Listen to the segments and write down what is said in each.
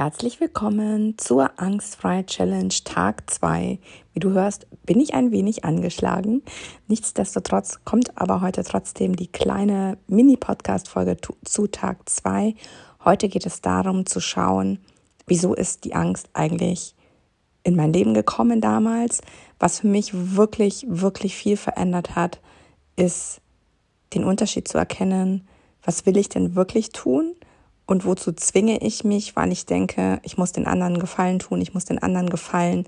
Herzlich willkommen zur Angstfrei Challenge Tag 2. Wie du hörst, bin ich ein wenig angeschlagen. Nichtsdestotrotz kommt aber heute trotzdem die kleine Mini-Podcast-Folge zu Tag 2. Heute geht es darum zu schauen, wieso ist die Angst eigentlich in mein Leben gekommen damals. Was für mich wirklich, wirklich viel verändert hat, ist den Unterschied zu erkennen, was will ich denn wirklich tun und wozu zwinge ich mich, weil ich denke, ich muss den anderen Gefallen tun, ich muss den anderen gefallen.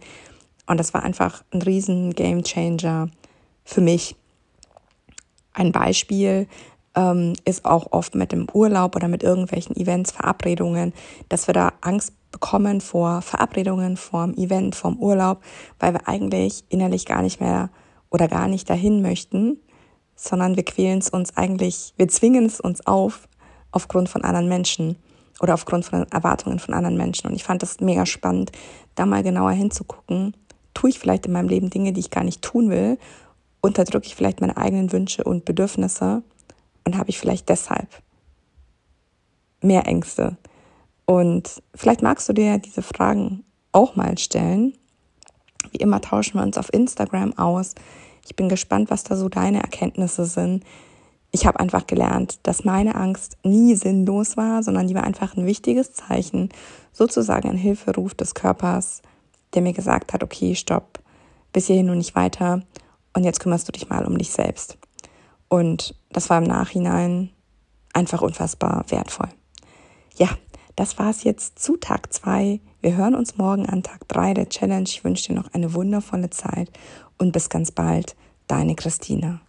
Und das war einfach ein riesen Game Changer für mich. Ein Beispiel ähm, ist auch oft mit dem Urlaub oder mit irgendwelchen Events, Verabredungen, dass wir da Angst bekommen vor Verabredungen, vor dem Event, vor dem Urlaub, weil wir eigentlich innerlich gar nicht mehr oder gar nicht dahin möchten, sondern wir quälen es uns eigentlich, wir zwingen es uns auf, aufgrund von anderen Menschen oder aufgrund von Erwartungen von anderen Menschen. Und ich fand das mega spannend, da mal genauer hinzugucken. Tue ich vielleicht in meinem Leben Dinge, die ich gar nicht tun will? Unterdrücke ich vielleicht meine eigenen Wünsche und Bedürfnisse? Und habe ich vielleicht deshalb mehr Ängste? Und vielleicht magst du dir diese Fragen auch mal stellen. Wie immer tauschen wir uns auf Instagram aus. Ich bin gespannt, was da so deine Erkenntnisse sind ich habe einfach gelernt, dass meine Angst nie sinnlos war, sondern die war einfach ein wichtiges Zeichen, sozusagen ein Hilferuf des Körpers, der mir gesagt hat, okay, stopp, bis hierhin und nicht weiter und jetzt kümmerst du dich mal um dich selbst. Und das war im Nachhinein einfach unfassbar wertvoll. Ja, das war's jetzt zu Tag zwei. Wir hören uns morgen an Tag drei der Challenge. Ich wünsche dir noch eine wundervolle Zeit und bis ganz bald, deine Christina.